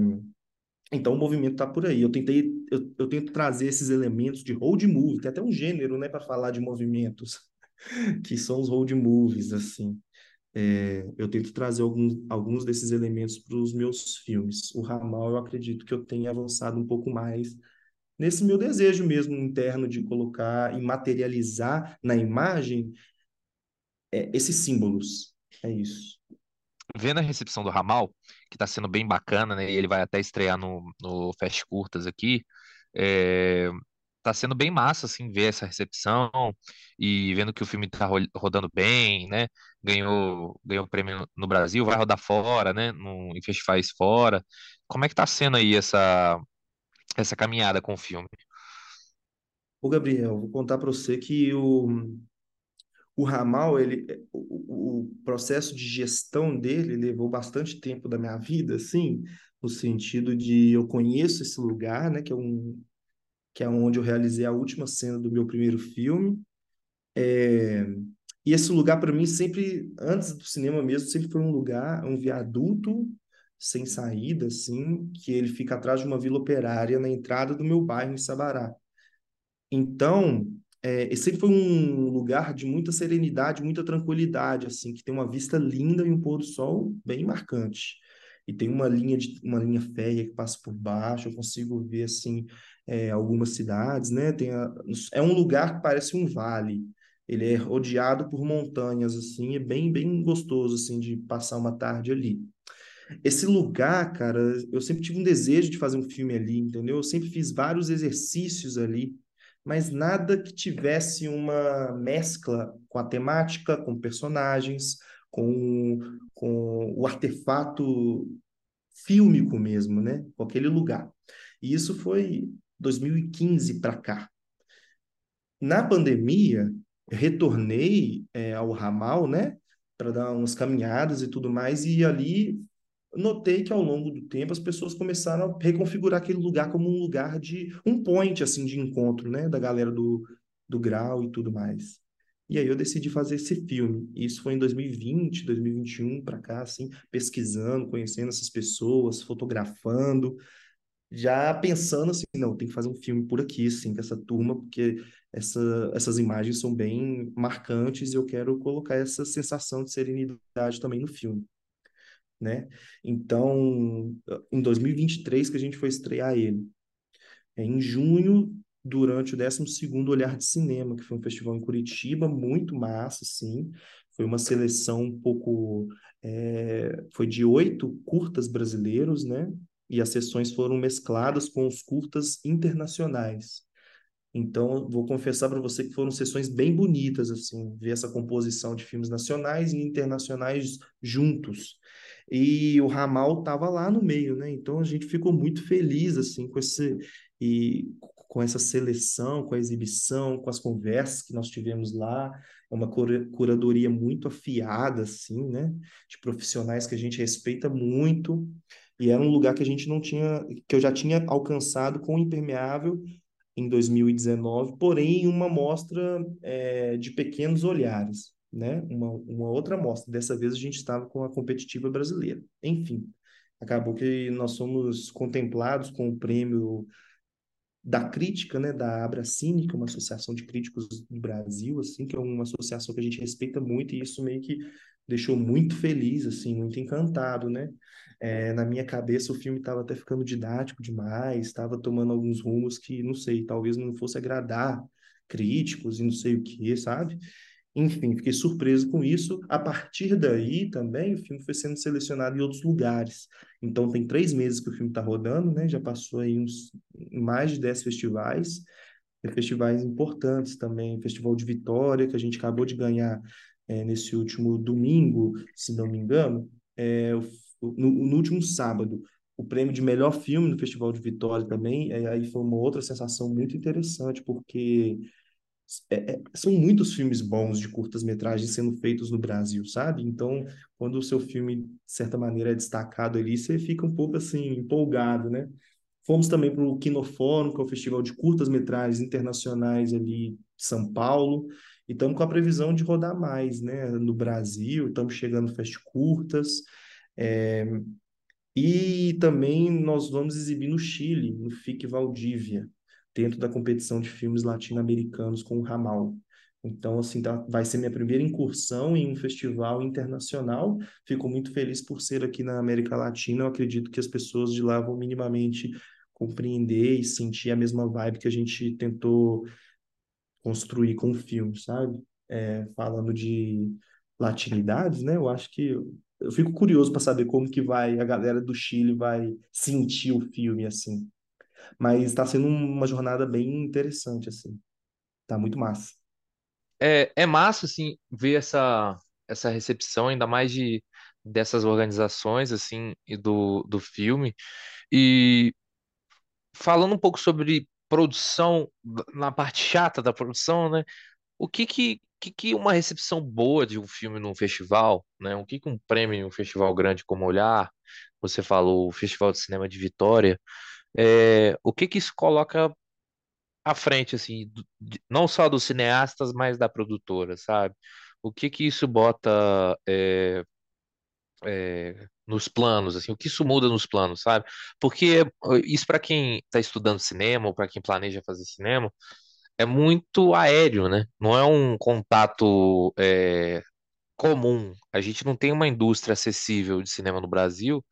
Então o movimento está por aí. Eu tentei, eu, eu tento trazer esses elementos de road movie, tem até um gênero, né, para falar de movimentos, que são os road movies, assim. É, eu tento trazer alguns, alguns desses elementos para os meus filmes. O Ramal, eu acredito que eu tenha avançado um pouco mais nesse meu desejo mesmo interno de colocar e materializar na imagem é, esses símbolos, é isso. Vendo a recepção do Ramal, que está sendo bem bacana, né? Ele vai até estrear no, no Fast Curtas aqui. É, tá sendo bem massa, assim, ver essa recepção e vendo que o filme tá rodando bem, né? Ganhou, ganhou prêmio no Brasil, vai rodar fora, né? No, em festivais fora. Como é que tá sendo aí essa, essa caminhada com o filme? Ô, Gabriel, vou contar para você que o, o ramal, ele, o, o, processo de gestão dele levou bastante tempo da minha vida, assim, no sentido de eu conheço esse lugar, né, que é um que é onde eu realizei a última cena do meu primeiro filme. É, e esse lugar, para mim, sempre, antes do cinema mesmo, sempre foi um lugar, um viaduto sem saída, assim, que ele fica atrás de uma vila operária na entrada do meu bairro, em Sabará. Então, é, sempre foi um lugar de muita serenidade, muita tranquilidade, assim, que tem uma vista linda e um pôr do sol bem marcante. E tem uma linha de uma linha férrea que passa por baixo, eu consigo ver assim é, algumas cidades, né? Tem a, é um lugar que parece um vale. Ele é rodeado por montanhas assim, é bem bem gostoso assim de passar uma tarde ali. Esse lugar, cara, eu sempre tive um desejo de fazer um filme ali, entendeu? Eu sempre fiz vários exercícios ali mas nada que tivesse uma mescla com a temática, com personagens, com, com o artefato fílmico mesmo, né? Com aquele lugar. E isso foi 2015 para cá. Na pandemia, retornei é, ao ramal, né? Para dar umas caminhadas e tudo mais, e ali notei que ao longo do tempo as pessoas começaram a reconfigurar aquele lugar como um lugar de um point assim de encontro, né, da galera do, do grau e tudo mais. E aí eu decidi fazer esse filme. Isso foi em 2020, 2021 para cá assim, pesquisando, conhecendo essas pessoas, fotografando, já pensando assim, não, tem que fazer um filme por aqui, assim, com essa turma, porque essa, essas imagens são bem marcantes e eu quero colocar essa sensação de serenidade também no filme né? Então, em 2023 que a gente foi estrear ele. É, em junho, durante o 12º Olhar de Cinema, que foi um festival em Curitiba, muito massa, sim. Foi uma seleção um pouco... É, foi de oito curtas brasileiros, né? E as sessões foram mescladas com os curtas internacionais. Então, vou confessar para você que foram sessões bem bonitas, assim, ver essa composição de filmes nacionais e internacionais juntos e o ramal estava lá no meio, né? Então a gente ficou muito feliz assim com esse e com essa seleção, com a exibição, com as conversas que nós tivemos lá, é uma curadoria muito afiada assim, né? De profissionais que a gente respeita muito e era um lugar que a gente não tinha, que eu já tinha alcançado com o Impermeável em 2019, porém uma mostra é, de pequenos olhares né, uma, uma outra amostra. Dessa vez a gente estava com a competitiva brasileira. Enfim, acabou que nós somos contemplados com o prêmio da crítica, né, da Abracine, que é uma associação de críticos do Brasil, assim, que é uma associação que a gente respeita muito e isso meio que deixou muito feliz, assim, muito encantado, né? É, na minha cabeça o filme estava até ficando didático demais, estava tomando alguns rumos que, não sei, talvez não fosse agradar críticos e não sei o que, sabe? Enfim, fiquei surpreso com isso. A partir daí também o filme foi sendo selecionado em outros lugares. Então tem três meses que o filme está rodando, né? Já passou aí uns mais de dez festivais. Tem festivais importantes também, Festival de Vitória, que a gente acabou de ganhar é, nesse último domingo, se não me engano, é, no, no último sábado o prêmio de melhor filme no Festival de Vitória também, é, aí foi uma outra sensação muito interessante, porque é, é, são muitos filmes bons de curtas-metragens sendo feitos no Brasil, sabe? Então, quando o seu filme, de certa maneira, é destacado ali, você fica um pouco assim, empolgado, né? Fomos também para o Kinofórum, que é o festival de curtas-metragens internacionais ali São Paulo, e estamos com a previsão de rodar mais, né? No Brasil, estamos chegando Fest Curtas, é... e também nós vamos exibir no Chile, no FIC Valdívia, dentro da competição de filmes latino-americanos com o Ramal. Então, assim, tá, vai ser minha primeira incursão em um festival internacional. Fico muito feliz por ser aqui na América Latina. Eu acredito que as pessoas de lá vão minimamente compreender e sentir a mesma vibe que a gente tentou construir com o filme, sabe? É, falando de latinidades, né? Eu acho que eu fico curioso para saber como que vai a galera do Chile vai sentir o filme assim. Mas está sendo uma jornada bem interessante, assim. Tá muito massa. É, é massa, assim, ver essa, essa recepção, ainda mais de, dessas organizações, assim, e do, do filme. E falando um pouco sobre produção, na parte chata da produção, né? O que que, que, que uma recepção boa de um filme num festival, né? O que que um prêmio em um festival grande como Olhar, você falou, o Festival de Cinema de Vitória, é, o que que isso coloca à frente, assim, de- não só dos cineastas, mas da produtora, sabe? O que que isso bota é, é, nos planos, assim, o que isso muda nos planos, sabe? Porque isso para quem está estudando cinema ou para quem planeja fazer cinema é muito aéreo, né? Não é um contato é, comum. A gente não tem uma indústria acessível de cinema no Brasil,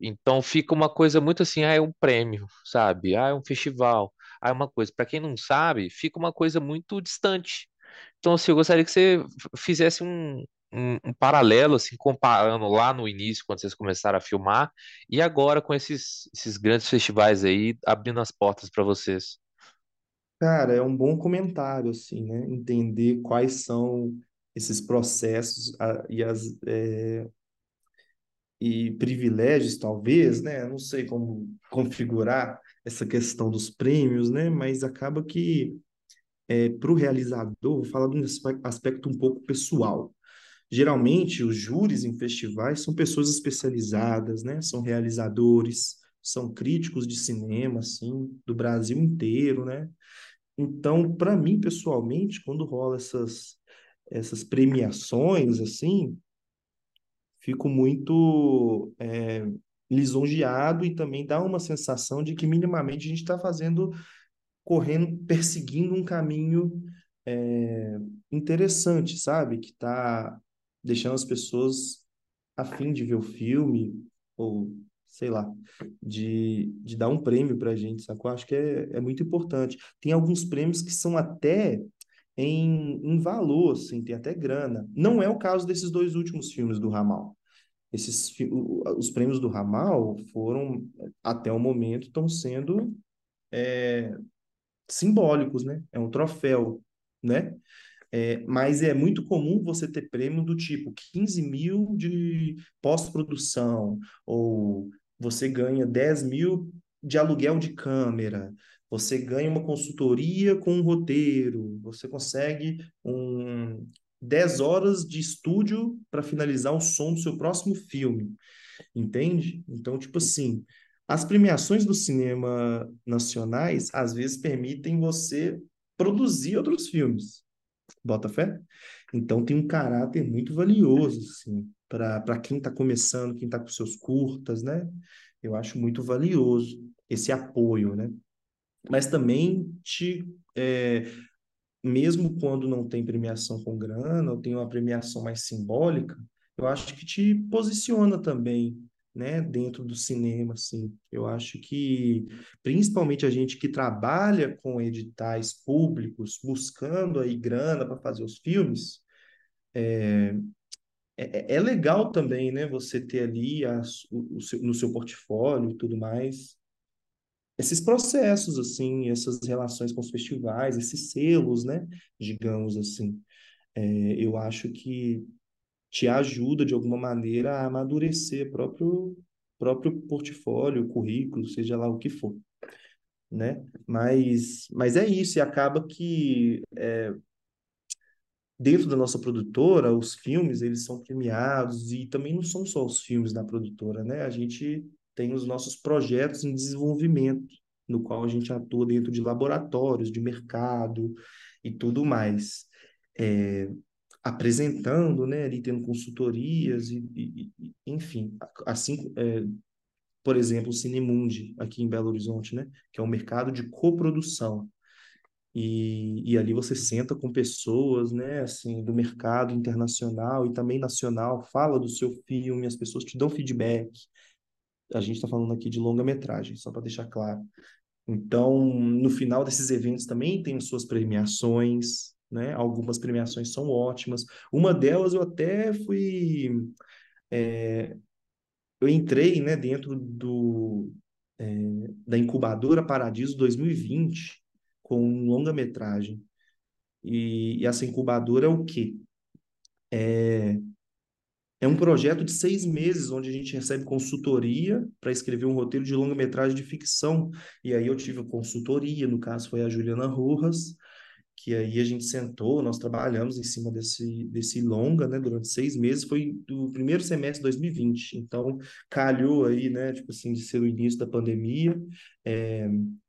então fica uma coisa muito assim, ah, é um prêmio, sabe? Ah, é um festival. Ah, é uma coisa. Para quem não sabe, fica uma coisa muito distante. Então, assim, eu gostaria que você fizesse um, um, um paralelo, assim, comparando lá no início, quando vocês começaram a filmar, e agora com esses, esses grandes festivais aí, abrindo as portas para vocês. Cara, é um bom comentário, assim, né? Entender quais são esses processos a- e as é, e privilégios, talvez, né? Não sei como configurar essa questão dos prêmios, né? Mas acaba que é, para o realizador, vou falar de um aspe- aspecto um pouco pessoal. Geralmente, os júris em festivais são pessoas especializadas, né? São realizadores, são críticos de cinema, assim, do Brasil inteiro, né? Então, para mim, pessoalmente, quando rola essas, essas premiações, assim, fico muito é, lisonjeado e também dá uma sensação de que minimamente a gente está fazendo, correndo, perseguindo um caminho é, interessante, sabe? Que está deixando as pessoas a fim de ver o filme, ou sei lá, de, de dar um prêmio pra gente, sacou? Acho que é, é muito importante. Tem alguns prêmios que são até em, em valor, assim, tem até grana. Não é o caso desses dois últimos filmes do Ramal. Esses, os prêmios do Ramal foram, até o momento, estão sendo simbólicos, né? É um troféu, né? É, mas é muito comum você ter prêmio do tipo 15 mil de pós-produção, ou você ganha 10 mil de aluguel de câmera, você ganha uma consultoria com um roteiro, você consegue um 10 horas de estúdio para finalizar o som do seu próximo filme, entende? Então, tipo assim, as premiações do cinema nacionais às vezes permitem você produzir outros filmes. Bota fé? Então tem um caráter muito valioso, assim, para quem está começando, quem está com seus curtas, né? Eu acho muito valioso esse apoio, né? Mas também te, é, mesmo quando não tem premiação com grana, ou tem uma premiação mais simbólica, eu acho que te posiciona também, né, dentro do cinema, assim. Eu acho que, principalmente a gente que trabalha com editais públicos, buscando aí grana para fazer os filmes, é, é é legal também, né, você ter ali as, o, o seu, no seu portfólio e tudo mais, esses processos, assim, essas relações com os festivais, esses selos, né, digamos assim. É, eu acho que te ajuda de alguma maneira a amadurecer próprio próprio portfólio, currículo, seja lá o que for, né? Mas mas é isso, e acaba que dentro da nossa produtora, os filmes, eles são premiados e também não são só os filmes da produtora, né? A gente tem os nossos projetos em desenvolvimento, no qual a gente atua dentro de laboratórios, de mercado e tudo mais. É, apresentando, né, ali tendo consultorias e, e- e- enfim, assim, é, por exemplo, o Cinemundi aqui em Belo Horizonte, né, que é um mercado de coprodução. E, e ali você senta com pessoas, né, assim, do mercado internacional e também nacional, fala do seu filme, as pessoas te dão feedback. A gente está falando aqui de longa-metragem, só para deixar claro. Então, no final desses eventos também tem as suas premiações, né? Algumas premiações são ótimas. Uma delas eu até fui, eu entrei, né, dentro do é, da incubadora Paradiso 2020 com longa-metragem. E, e essa incubadora é o quê? É um projeto de seis meses, onde a gente recebe consultoria para escrever um roteiro de longa-metragem de ficção. E aí eu tive consultoria, no caso foi a Juliana Rojas, que aí a gente sentou, nós trabalhamos em cima desse, desse longa, né, durante seis meses, foi do primeiro semestre de 2020. Então, calhou aí, né, tipo assim, de ser o início da pandemia. É,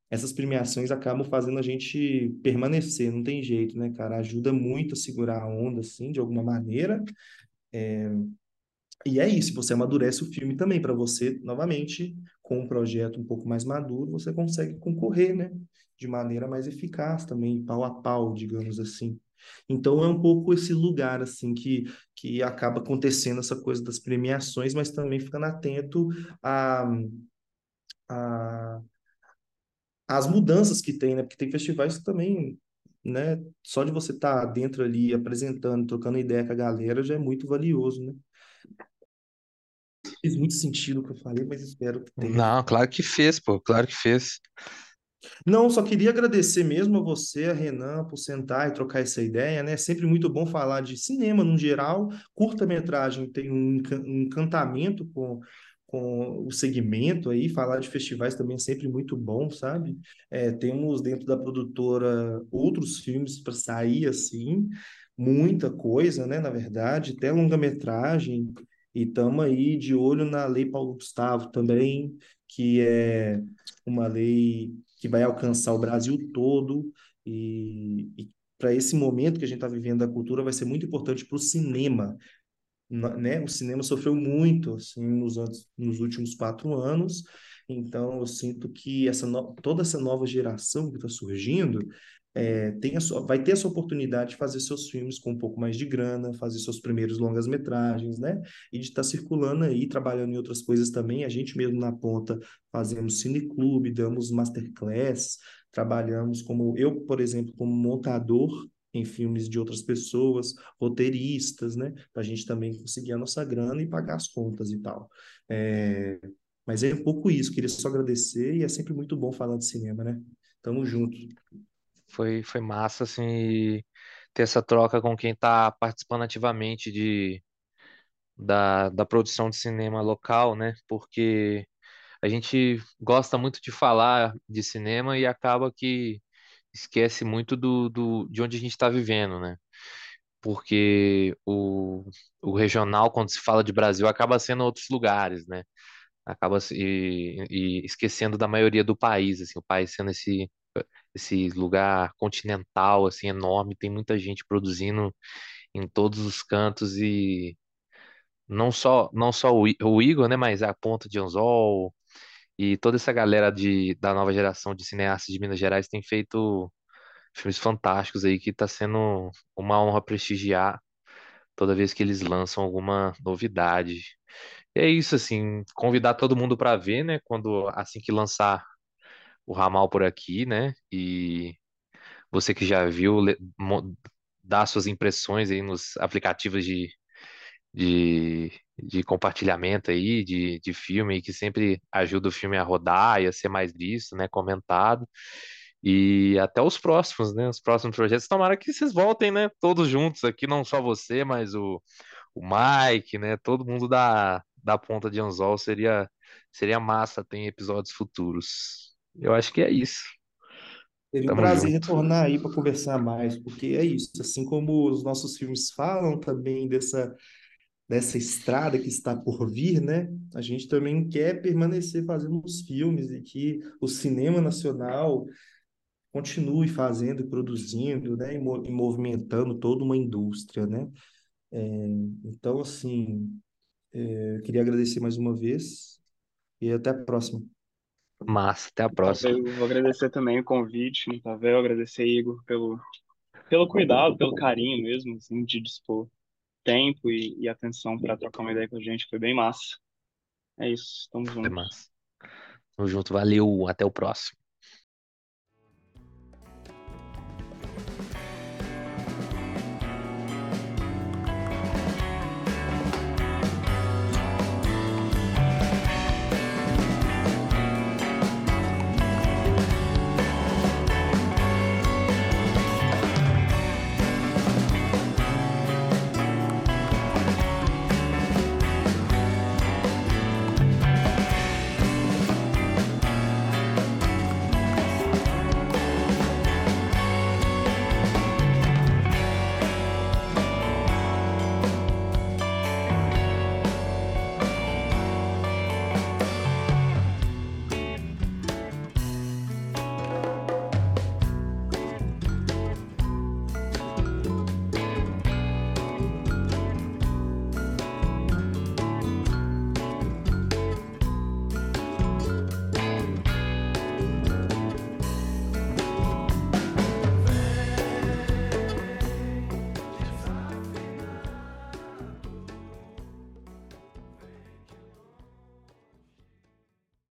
essas premiações acabam fazendo a gente permanecer, não tem jeito, né, cara? Ajuda muito a segurar a onda, assim, de alguma maneira. É... E é isso, você amadurece o filme também, para você, novamente, com um projeto um pouco mais maduro, você consegue concorrer, né? De maneira mais eficaz também, pau a pau, digamos assim. Então é um pouco esse lugar assim que, que acaba acontecendo essa coisa das premiações, mas também ficando atento a, a as mudanças que tem, né? Porque tem festivais que também, né? Só de você estar tá dentro ali apresentando, trocando ideia com a galera já é muito valioso, né? Fez muito sentido o que eu falei, mas espero que tenha. Não, claro que fez, pô, claro que fez. Não, só queria agradecer mesmo a você, a Renan, por sentar e trocar essa ideia, né? É sempre muito bom falar de cinema no geral. Curta-metragem tem um encantamento com, com o segmento aí, falar de festivais também é sempre muito bom, sabe? É, temos dentro da produtora outros filmes para sair assim, muita coisa, né? Na verdade, até longa-metragem. E estamos aí de olho na Lei Paulo Gustavo também, que é uma lei que vai alcançar o Brasil todo e, e para esse momento que a gente está vivendo da cultura vai ser muito importante para o cinema, né? O cinema sofreu muito assim nos anos, nos últimos quatro anos, então eu sinto que essa no... toda essa nova geração que está surgindo é, tem a sua, vai ter essa oportunidade de fazer seus filmes com um pouco mais de grana, fazer seus primeiros longas-metragens, né? E de estar tá circulando aí, trabalhando em outras coisas também. A gente mesmo na ponta fazemos cineclube, damos masterclass, trabalhamos como eu, por exemplo, como montador em filmes de outras pessoas, roteiristas, né? Para a gente também conseguir a nossa grana e pagar as contas e tal. É... Mas é um pouco isso, queria só agradecer e é sempre muito bom falar de cinema, né? Tamo junto. Foi, foi massa, assim, ter essa troca com quem está participando ativamente de, da, da produção de cinema local, né? Porque a gente gosta muito de falar de cinema e acaba que esquece muito do, do, de onde a gente está vivendo, né? Porque o, o regional, quando se fala de Brasil, acaba sendo outros lugares, né? Acaba e, e esquecendo da maioria do país, assim, o país sendo esse, esse lugar continental, assim, enorme, tem muita gente produzindo em todos os cantos e não só não só o, o Igor, né, mas a Ponta de Anzol e toda essa galera de, da nova geração de cineastas de Minas Gerais tem feito filmes fantásticos aí que está sendo uma honra prestigiar toda vez que eles lançam alguma novidade. E é isso, assim, convidar todo mundo para ver, né, quando assim que lançar o ramal por aqui, né? E você que já viu, dá suas impressões aí nos aplicativos de, de, de compartilhamento aí, de, de filme, que sempre ajuda o filme a rodar e a ser mais visto, né? Comentado. E até os próximos, né? Os próximos projetos. Tomara que vocês voltem, né? Todos juntos aqui, não só você, mas o, o Mike, né? Todo mundo da, da ponta de anzol seria, seria massa, tem episódios futuros. Eu acho que é isso. Seria um Tamo prazer junto. retornar aí para conversar mais, porque é isso. Assim como os nossos filmes falam também dessa, dessa estrada que está por vir, né? A gente também quer permanecer fazendo os filmes e que o cinema nacional continue fazendo e produzindo, né? E, mo- e movimentando toda uma indústria, né? É, então, assim, é, eu queria agradecer mais uma vez e até a próxima. Massa, até a próxima. Eu vou agradecer também o convite, vendo? Agradecer, Igor, pelo, pelo cuidado, pelo carinho mesmo, assim, de dispor tempo e, e atenção para trocar uma ideia com a gente. Foi bem massa. É isso, tamo Foi junto. massa. Tamo junto, valeu, até o próximo.